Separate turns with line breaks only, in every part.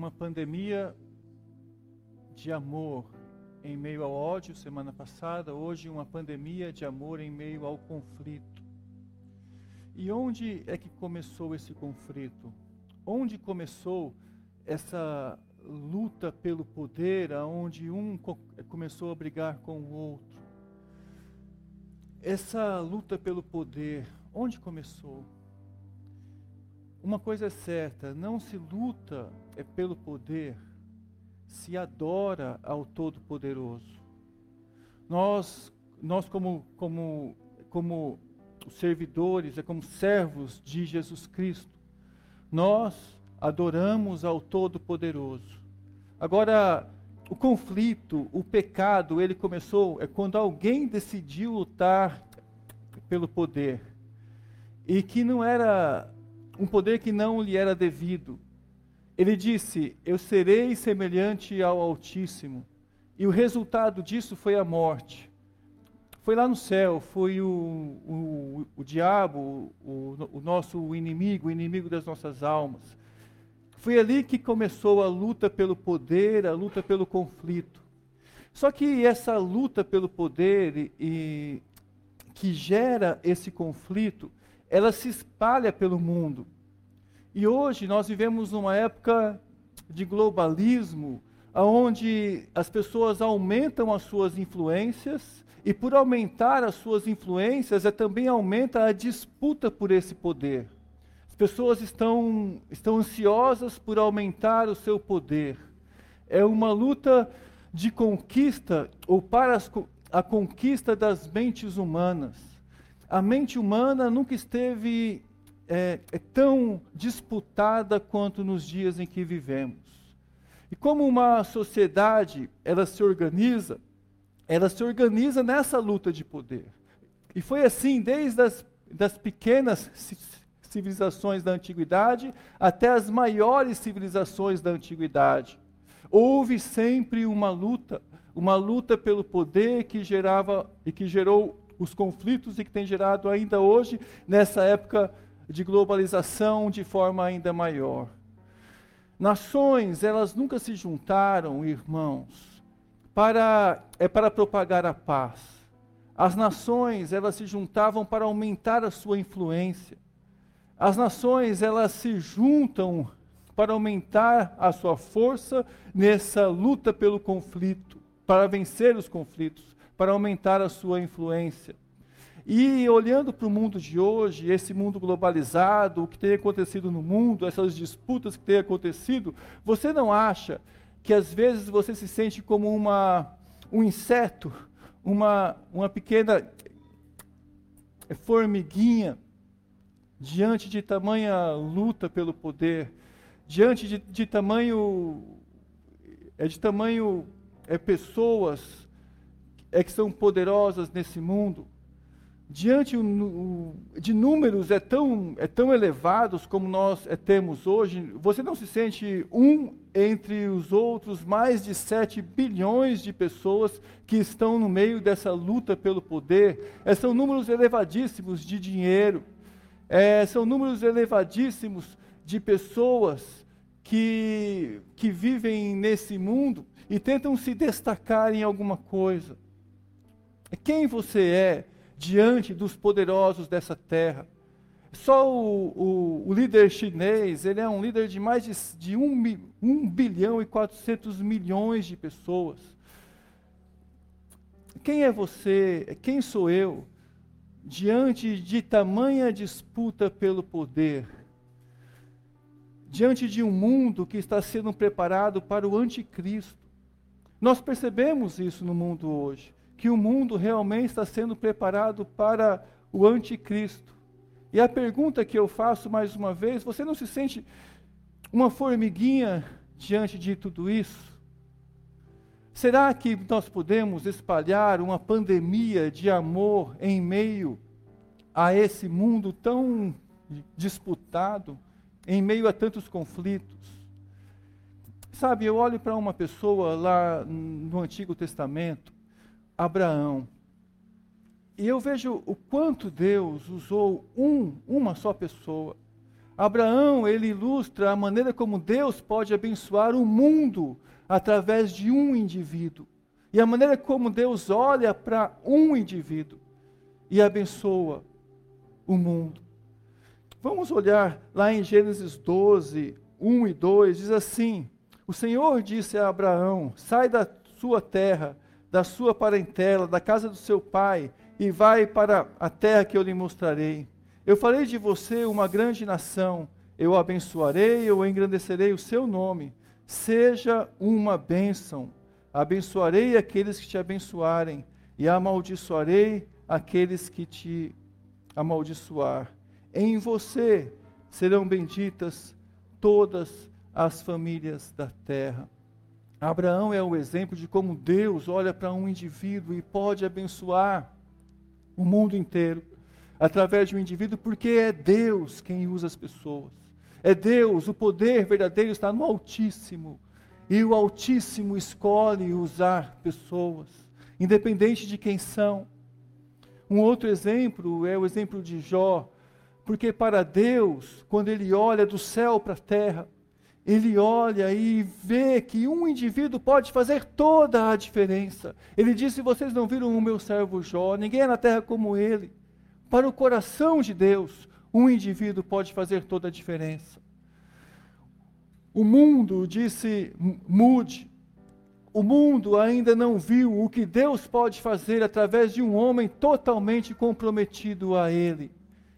uma pandemia de amor em meio ao ódio semana passada, hoje uma pandemia de amor em meio ao conflito. E onde é que começou esse conflito? Onde começou essa luta pelo poder, aonde um começou a brigar com o outro? Essa luta pelo poder, onde começou? Uma coisa é certa, não se luta é pelo poder, se adora ao Todo-Poderoso. Nós, nós como, como, como servidores, é como servos de Jesus Cristo, nós adoramos ao Todo-Poderoso. Agora, o conflito, o pecado, ele começou é quando alguém decidiu lutar pelo poder e que não era um poder que não lhe era devido. Ele disse: Eu serei semelhante ao Altíssimo. E o resultado disso foi a morte. Foi lá no céu, foi o, o, o diabo, o, o nosso inimigo, o inimigo das nossas almas. Foi ali que começou a luta pelo poder, a luta pelo conflito. Só que essa luta pelo poder e, e que gera esse conflito, ela se espalha pelo mundo. E hoje nós vivemos numa época de globalismo, onde as pessoas aumentam as suas influências, e por aumentar as suas influências, é também aumenta a disputa por esse poder. As pessoas estão, estão ansiosas por aumentar o seu poder. É uma luta de conquista, ou para as, a conquista das mentes humanas a mente humana nunca esteve é, é tão disputada quanto nos dias em que vivemos. E como uma sociedade ela se organiza, ela se organiza nessa luta de poder. E foi assim desde as das pequenas civilizações da antiguidade até as maiores civilizações da antiguidade. Houve sempre uma luta, uma luta pelo poder que gerava e que gerou os conflitos e que tem gerado ainda hoje, nessa época de globalização, de forma ainda maior. Nações, elas nunca se juntaram, irmãos, para é para propagar a paz. As nações, elas se juntavam para aumentar a sua influência. As nações, elas se juntam para aumentar a sua força nessa luta pelo conflito, para vencer os conflitos para aumentar a sua influência. E olhando para o mundo de hoje, esse mundo globalizado, o que tem acontecido no mundo, essas disputas que têm acontecido, você não acha que às vezes você se sente como uma, um inseto, uma, uma pequena formiguinha, diante de tamanha luta pelo poder, diante de, de tamanho, é de tamanho é, pessoas é que são poderosas nesse mundo, diante de números é tão, é tão elevados como nós é, temos hoje, você não se sente um entre os outros mais de 7 bilhões de pessoas que estão no meio dessa luta pelo poder. É, são números elevadíssimos de dinheiro, é, são números elevadíssimos de pessoas que, que vivem nesse mundo e tentam se destacar em alguma coisa. Quem você é diante dos poderosos dessa terra? Só o, o, o, líder chinês, ele é um líder de mais de, de 1, 1 bilhão e 400 milhões de pessoas. Quem é você? Quem sou eu? Diante de tamanha disputa pelo poder, diante de um mundo que está sendo preparado para o anticristo. Nós percebemos isso no mundo hoje que o mundo realmente está sendo preparado para o anticristo. E a pergunta que eu faço mais uma vez: você não se sente uma formiguinha diante de tudo isso? Será que nós podemos espalhar uma pandemia de amor em meio a esse mundo tão disputado, em meio a tantos conflitos? Sabe, eu olho para uma pessoa lá no Antigo Testamento, Abraão. E eu vejo o quanto Deus usou um, uma só pessoa. Abraão, ele ilustra a maneira como Deus pode abençoar o mundo através de um indivíduo. E a maneira como Deus olha para um indivíduo e abençoa o mundo. Vamos olhar lá em Gênesis 12, 1 e 2, diz assim: O Senhor disse a Abraão: Sai da sua terra, da sua parentela, da casa do seu pai, e vai para a terra que eu lhe mostrarei. Eu farei de você uma grande nação, eu abençoarei, eu engrandecerei o seu nome. Seja uma bênção. Abençoarei aqueles que te abençoarem, e amaldiçoarei aqueles que te amaldiçoar. Em você serão benditas todas as famílias da terra. Abraão é o exemplo de como Deus olha para um indivíduo e pode abençoar o mundo inteiro através de um indivíduo, porque é Deus quem usa as pessoas. É Deus, o poder verdadeiro está no Altíssimo. E o Altíssimo escolhe usar pessoas, independente de quem são. Um outro exemplo é o exemplo de Jó, porque para Deus, quando ele olha do céu para a terra, ele olha e vê que um indivíduo pode fazer toda a diferença. Ele disse: Vocês não viram o meu servo Jó, ninguém é na terra como ele. Para o coração de Deus, um indivíduo pode fazer toda a diferença. O mundo, disse Mude, o mundo ainda não viu o que Deus pode fazer através de um homem totalmente comprometido a Ele.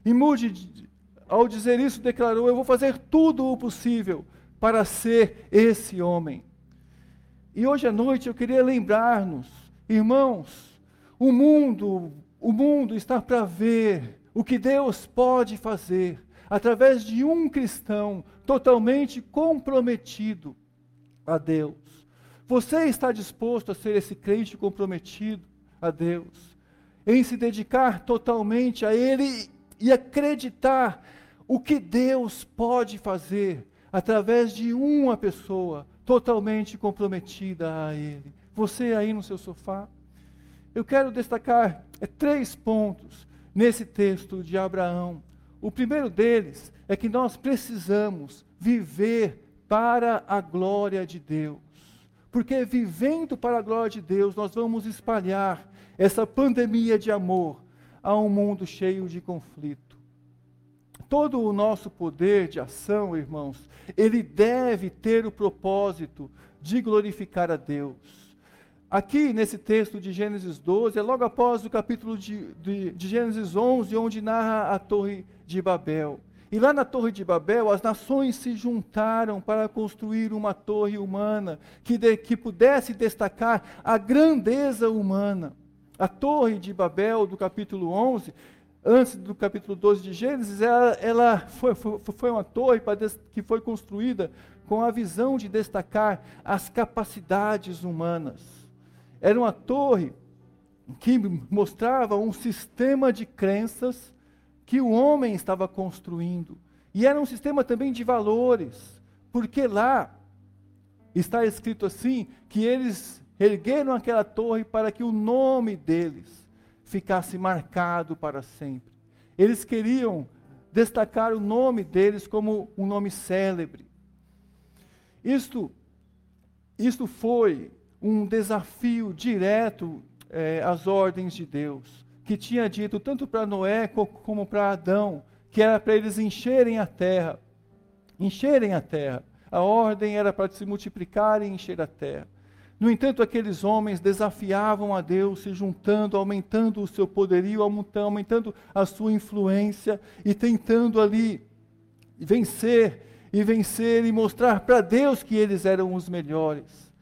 E Mude, ao dizer isso, declarou: Eu vou fazer tudo o possível para ser esse homem. E hoje à noite eu queria lembrar-nos, irmãos, o mundo o mundo está para ver o que Deus pode fazer através de um cristão totalmente comprometido a Deus. Você está disposto a ser esse crente comprometido a Deus, em se dedicar totalmente a Ele e acreditar o que Deus pode fazer através de uma pessoa totalmente comprometida a Ele? Você aí no seu sofá? Eu quero destacar é, três pontos nesse texto de Abraão. O primeiro deles é que nós precisamos viver para a glória de Deus. Porque vivendo para a glória de Deus, nós vamos espalhar essa pandemia de amor a um mundo cheio de conflito. Todo o nosso poder de ação, irmãos, ele deve ter o propósito de glorificar a Deus. Aqui nesse texto de Gênesis 12, é logo após o capítulo de, de, de, Gênesis 11, onde narra a Torre de Babel. E lá na Torre de Babel, as nações se juntaram para construir uma torre humana que, de, que pudesse destacar a grandeza humana. A Torre de Babel, do capítulo 11, antes do capítulo 12 de Gênesis, ela, ela foi, foi, foi, uma torre que foi construída com a visão de destacar as capacidades humanas. Era uma torre que mostrava um sistema de crenças que o homem estava construindo. E era um sistema também de valores, porque lá está escrito assim que eles ergueram aquela torre para que o nome deles ficasse marcado para sempre. Eles queriam destacar o nome deles como um nome célebre. Isto, isto foi um desafio direto é, às ordens de Deus, que tinha dito tanto para Noé como para Adão, que era para eles encherem a terra. Encherem a terra. A ordem era para se multiplicar e encher a terra. No entanto, aqueles homens desafiavam a Deus, se juntando, aumentando o seu poderio, aumentando a sua influência e tentando ali vencer e vencer e mostrar para Deus que eles eram os melhores.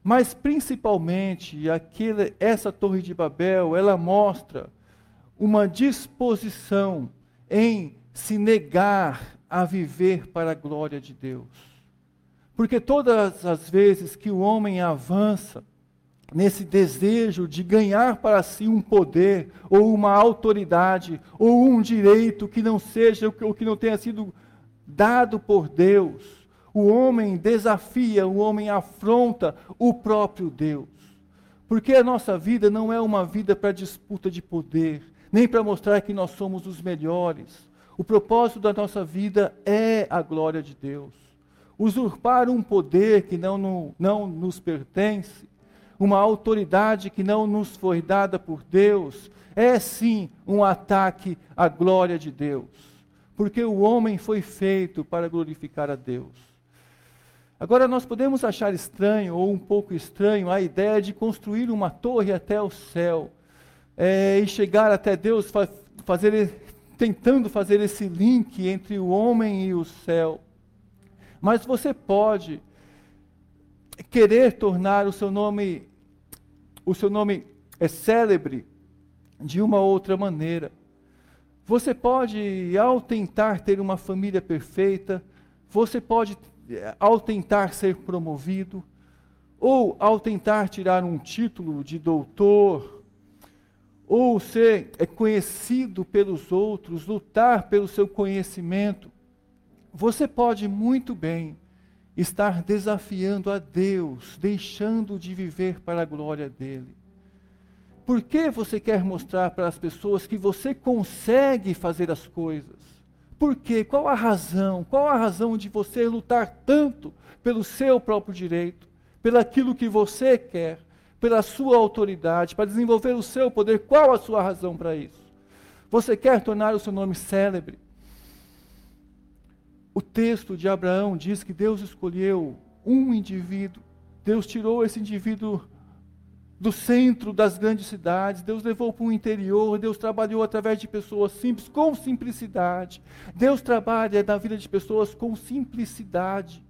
Mas principalmente aquele, essa torre de Babel, ela mostra uma disposição em se negar a viver para a glória de Deus. Porque todas as vezes que o homem avança nesse desejo de ganhar para si um poder, ou uma autoridade, ou um direito que não seja o que não tenha sido dado por Deus, o homem desafia, o homem afronta o próprio Deus. Porque a nossa vida não é uma vida para disputa de poder, nem para mostrar que nós somos os melhores. O propósito da nossa vida é a glória de Deus. Usurpar um poder que não, no, não nos pertence, uma autoridade que não nos foi dada por Deus, é sim um ataque à glória de Deus. Porque o homem foi feito para glorificar a Deus. Agora, nós podemos achar estranho ou um pouco estranho a ideia de construir uma torre até o céu é, e chegar até Deus, fazer tentando fazer esse link entre o homem e o céu. Mas você pode querer tornar o seu nome o seu nome é célebre de uma outra maneira. Você pode, ao tentar ter uma família perfeita, você pode, ao tentar ser promovido, ou ao tentar tirar um título de doutor, ou ser é conhecido pelos outros, lutar pelo seu conhecimento, você pode muito bem estar desafiando a Deus, deixando de viver para a glória dele. Por que você quer mostrar para as pessoas que você consegue fazer as coisas? Por quê? Qual a razão? Qual a razão de você lutar tanto pelo seu próprio direito, pelaquilo que você quer? pela sua autoridade, para desenvolver o seu poder. Qual a sua razão para isso? Você quer tornar o seu nome célebre? O texto de Abraão diz que Deus escolheu um indivíduo, Deus tirou esse indivíduo do centro das grandes cidades, Deus levou para o interior, Deus trabalhou através de pessoas simples, com simplicidade. Deus trabalha na vida de pessoas com simplicidade.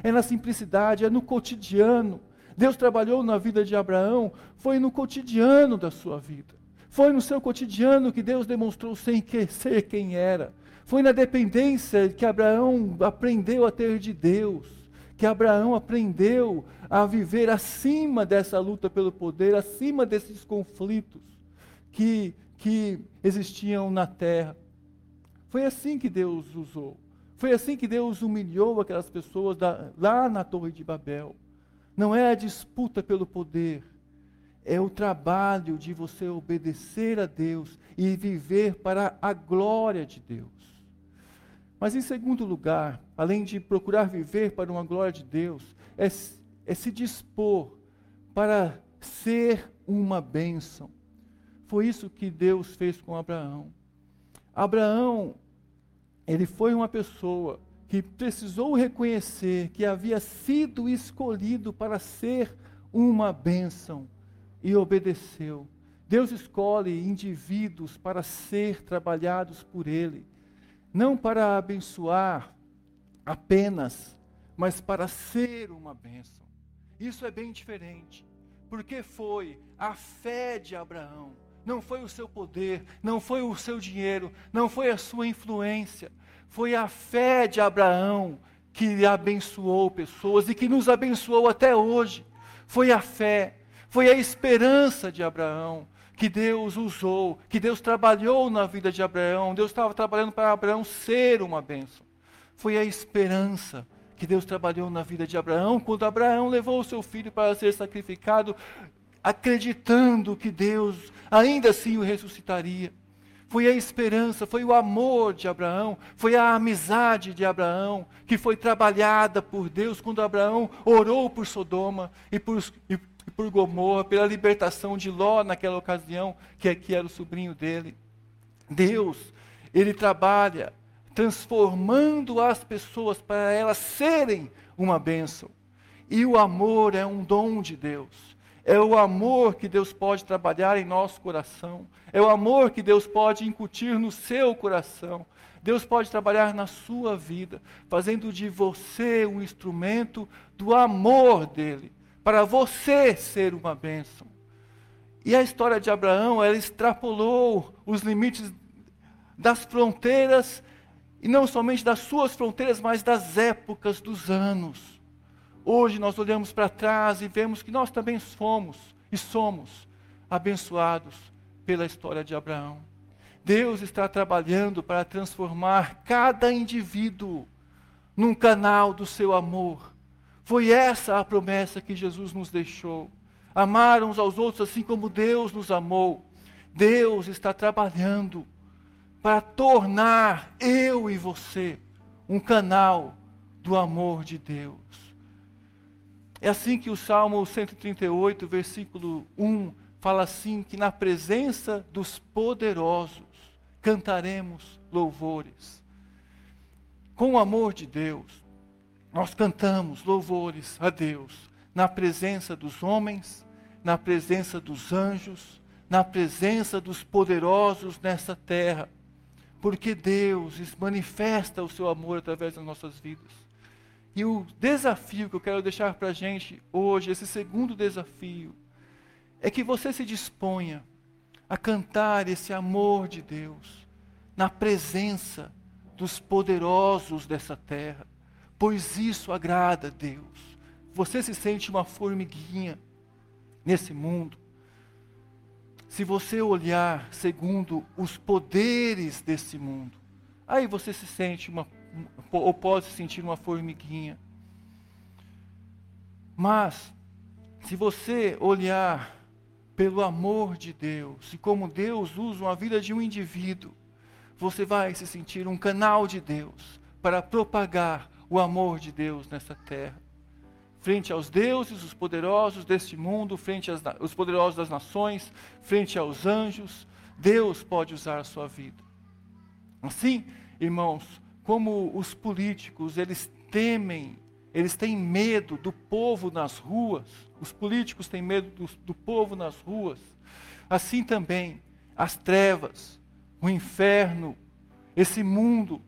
É na simplicidade, é no cotidiano. Deus trabalhou na vida de Abraão, foi no cotidiano da sua vida. Foi no seu cotidiano que Deus demonstrou sem que, ser quem era. Foi na dependência que Abraão aprendeu a ter de Deus, que Abraão aprendeu a viver acima dessa luta pelo poder, acima desses conflitos que, que existiam na terra. Foi assim que Deus usou. Foi assim que Deus humilhou aquelas pessoas da, lá na Torre de Babel não é a disputa pelo poder, é o trabalho de você obedecer a Deus e viver para a glória de Deus. Mas em segundo lugar, além de procurar viver para uma glória de Deus, é, é se dispor para ser uma bênção. Foi isso que Deus fez com Abraão. Abraão, ele foi uma pessoa que precisou reconhecer que havia sido escolhido para ser uma bênção e obedeceu. Deus escolhe indivíduos para ser trabalhados por Ele, não para abençoar apenas, mas para ser uma bênção. Isso é bem diferente, porque foi a fé de Abraão, não foi o seu poder, não foi o seu dinheiro, não foi a sua influência, foi a fé de Abraão que abençoou pessoas e que nos abençoou até hoje. Foi a fé, foi a esperança de Abraão que Deus usou, que Deus trabalhou na vida de Abraão. Deus estava trabalhando para Abraão ser uma bênção. Foi a esperança que Deus trabalhou na vida de Abraão quando Abraão levou o seu filho para ser sacrificado, acreditando que Deus ainda assim o ressuscitaria foi a esperança, foi o amor de Abraão, foi a amizade de Abraão, que foi trabalhada por Deus quando Abraão orou por Sodoma e por, e por Gomorra, pela libertação de Ló naquela ocasião, que aqui era o sobrinho dele. Deus, ele trabalha transformando as pessoas para elas serem uma bênção. E o amor é um dom de Deus. É o amor que Deus pode trabalhar em nosso coração. É o amor que Deus pode incutir no seu coração. Deus pode trabalhar na sua vida, fazendo de você um instrumento do amor dele, para você ser uma bênção. E a história de Abraão, ela extrapolou os limites das fronteiras, e não somente das suas fronteiras, mas das épocas, dos anos. Hoje nós olhamos para trás e vemos que nós também fomos e somos abençoados pela história de Abraão. Deus está trabalhando para transformar cada indivíduo num canal do seu amor. Foi essa a promessa que Jesus nos deixou. Amar uns aos outros assim como Deus nos amou. Deus está trabalhando para tornar eu e você um canal do amor de Deus. É assim que o Salmo 138, versículo 1, fala assim: que na presença dos poderosos cantaremos louvores. Com o amor de Deus, nós cantamos louvores a Deus na presença dos homens, na presença dos anjos, na presença dos poderosos nessa terra, porque Deus manifesta o seu amor através das nossas vidas. E o desafio que eu quero deixar para a gente hoje, esse segundo desafio, é que você se disponha a cantar esse amor de Deus na presença dos poderosos dessa terra, pois isso agrada a Deus. Você se sente uma formiguinha nesse mundo. Se você olhar segundo os poderes desse mundo, aí você se sente uma, ou pode se sentir uma formiguinha. Mas, se você olhar pelo amor de Deus e como Deus usa a vida de um indivíduo, você vai se sentir um canal de Deus para propagar o amor de Deus nessa terra. Frente aos deuses, os poderosos deste mundo, frente aos poderosos das nações, frente aos anjos, Deus pode usar a sua vida. Assim, irmãos, como os políticos, eles temem, eles têm medo do povo nas ruas, os políticos têm medo do, do povo nas ruas. Assim também, as trevas, o inferno, esse mundo,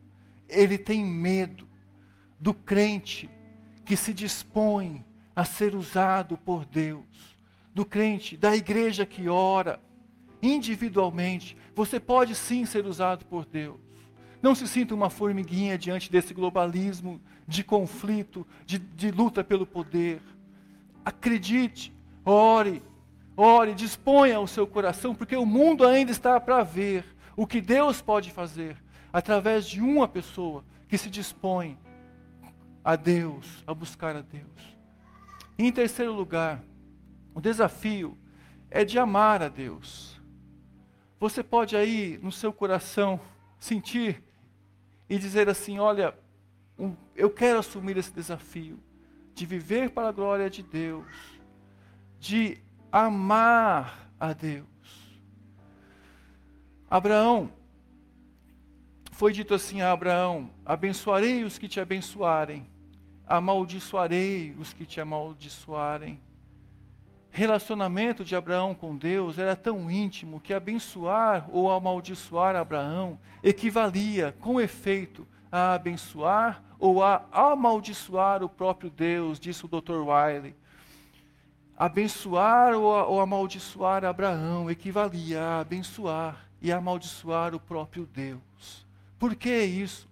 ele tem medo do crente que se dispõe a ser usado por Deus, do crente, da igreja que ora, individualmente. Você pode sim ser usado por Deus. Não se sinta uma formiguinha diante desse globalismo de conflito, de, de luta pelo poder. Acredite, ore, ore, disponha o seu coração, porque o mundo ainda está para ver o que Deus pode fazer através de uma pessoa que se dispõe a Deus, a buscar a Deus. Em terceiro lugar, o desafio é de amar a Deus. Você pode aí no seu coração sentir e dizer assim: olha, eu quero assumir esse desafio de viver para a glória de Deus, de amar a Deus. Abraão, foi dito assim a Abraão: abençoarei os que te abençoarem, amaldiçoarei os que te amaldiçoarem. Relacionamento de Abraão com Deus era tão íntimo que abençoar ou amaldiçoar Abraão equivalia, com efeito, a abençoar ou a amaldiçoar o próprio Deus, disse o Dr. Wiley. Abençoar ou, ou amaldiçoar Abraão equivalia a abençoar e amaldiçoar o próprio Deus. Por que isso?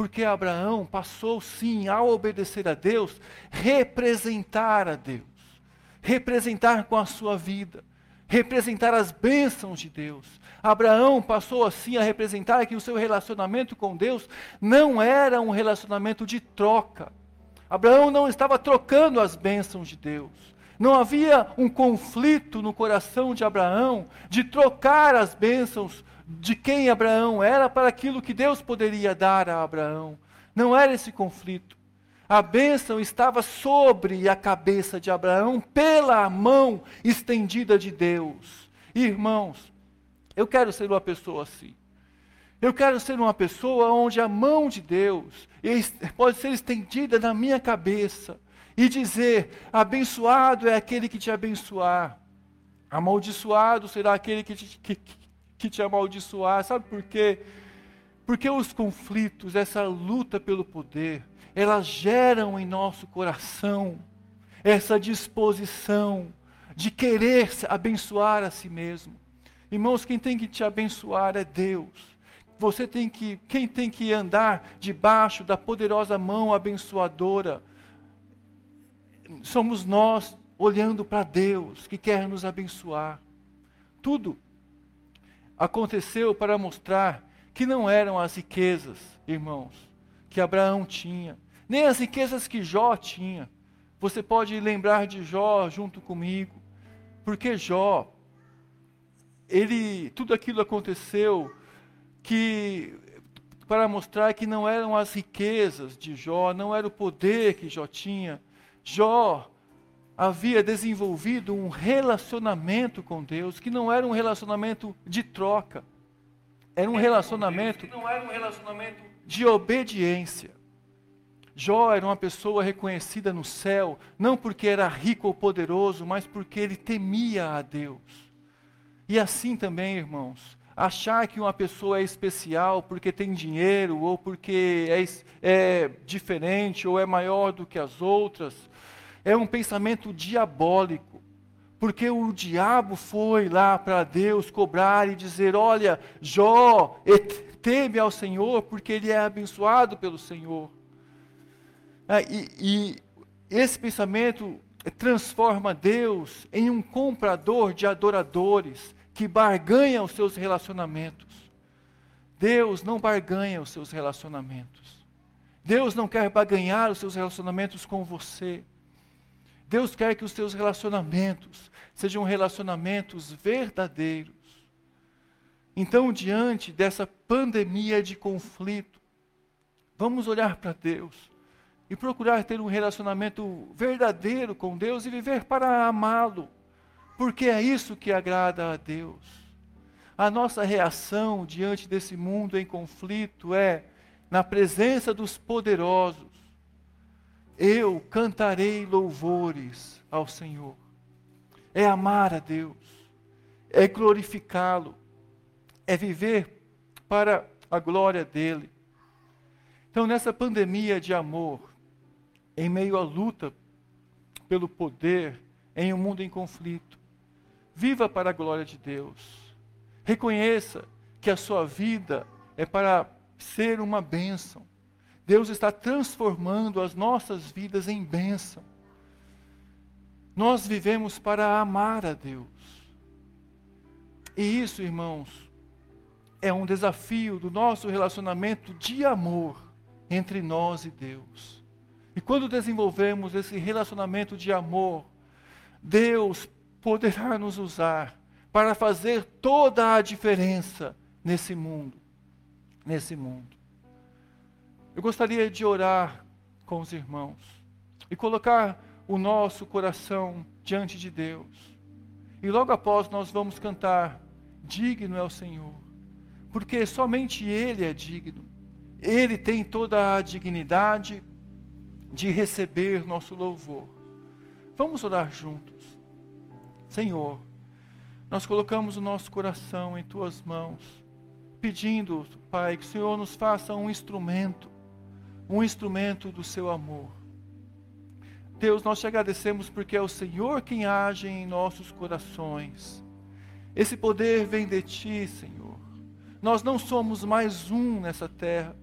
Porque Abraão passou sim, ao obedecer a Deus, representar a Deus, representar com a sua vida, representar as bênçãos de Deus, Abraão passou assim a representar que o seu relacionamento com Deus não era um relacionamento de troca. Abraão não estava trocando as bênçãos de Deus. Não havia um conflito no coração de Abraão de trocar as bênçãos de quem Abraão era para aquilo que Deus poderia dar a Abraão. Não era esse conflito. A bênção estava sobre a cabeça de Abraão pela mão estendida de Deus. Irmãos, eu quero ser uma pessoa assim. Eu quero ser uma pessoa onde a mão de Deus pode ser estendida na minha cabeça e dizer: abençoado é aquele que te abençoar, amaldiçoado será aquele que te, que, que te amaldiçoar. Sabe por quê? Porque os conflitos, essa luta pelo poder, elas geram em nosso coração essa disposição de querer abençoar a si mesmo. Irmãos, quem tem que te abençoar é Deus. Você tem que, quem tem que andar debaixo da poderosa mão abençoadora somos nós olhando para Deus que quer nos abençoar. Tudo aconteceu para mostrar que não eram as riquezas, irmãos, que Abraão tinha, nem as riquezas que Jó tinha. Você pode lembrar de Jó junto comigo, porque Jó ele, tudo aquilo aconteceu que para mostrar que não eram as riquezas de Jó, não era o poder que Jó tinha. Jó havia desenvolvido um relacionamento com Deus que não era um relacionamento de troca. Era um relacionamento, era um relacionamento de obediência. Jó era uma pessoa reconhecida no céu, não porque era rico ou poderoso, mas porque ele temia a Deus. E assim também, irmãos, achar que uma pessoa é especial porque tem dinheiro, ou porque é, é diferente, ou é maior do que as outras, é um pensamento diabólico. Porque o diabo foi lá para Deus cobrar e dizer: Olha, Jó, teme ao Senhor, porque ele é abençoado pelo Senhor. Ah, e, e esse pensamento transforma Deus em um comprador de adoradores que barganha os seus relacionamentos. Deus não barganha os seus relacionamentos. Deus não quer barganhar os seus relacionamentos com você. Deus quer que os seus relacionamentos sejam relacionamentos verdadeiros. Então, diante dessa pandemia de conflito, vamos olhar para Deus e procurar ter um relacionamento verdadeiro com Deus e viver para amá-lo, porque é isso que agrada a Deus. A nossa reação diante desse mundo em conflito é, na presença dos poderosos, eu cantarei louvores ao Senhor. É amar a Deus, é glorificá-lo, é viver para a glória dele. Então, nessa pandemia de amor, em meio à luta pelo poder, em um mundo em conflito, viva para a glória de Deus. Reconheça que a sua vida é para ser uma bênção. Deus está transformando as nossas vidas em bênção. Nós vivemos para amar a Deus. E isso, irmãos, é um desafio do nosso relacionamento de amor entre nós e Deus. E quando desenvolvemos esse relacionamento de amor, Deus poderá nos usar para fazer toda a diferença nesse mundo, nesse mundo. Eu gostaria de orar com os irmãos e colocar o nosso coração diante de Deus. E logo após nós vamos cantar: Digno é o Senhor, porque somente Ele é digno. Ele tem toda a dignidade de receber nosso louvor. Vamos orar juntos. Senhor, nós colocamos o nosso coração em tuas mãos, pedindo, Pai, que o Senhor nos faça um instrumento um instrumento do seu amor. Deus, nós te agradecemos porque é o Senhor quem age em nossos corações. Esse poder vem de ti, Senhor. Nós não somos mais um nessa terra.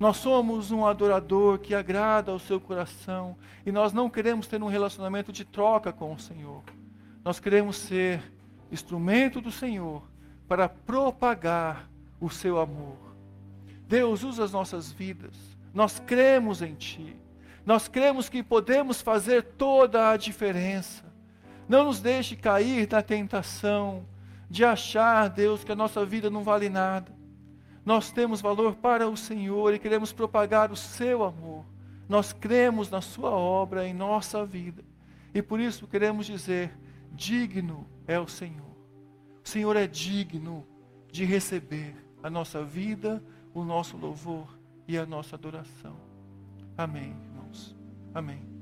Nós somos um adorador que agrada ao seu coração e nós não queremos ter um relacionamento de troca com o Senhor. Nós queremos ser instrumento do Senhor para propagar o seu amor. Deus usa as nossas vidas nós cremos em Ti. Nós cremos que podemos fazer toda a diferença. Não nos deixe cair na tentação de achar, Deus, que a nossa vida não vale nada. Nós temos valor para o Senhor e queremos propagar o Seu amor. Nós cremos na Sua obra em nossa vida. E por isso queremos dizer: digno é o Senhor. O Senhor é digno de receber a nossa vida, o nosso louvor e a nossa adoração. Amém, irmãos. Amém.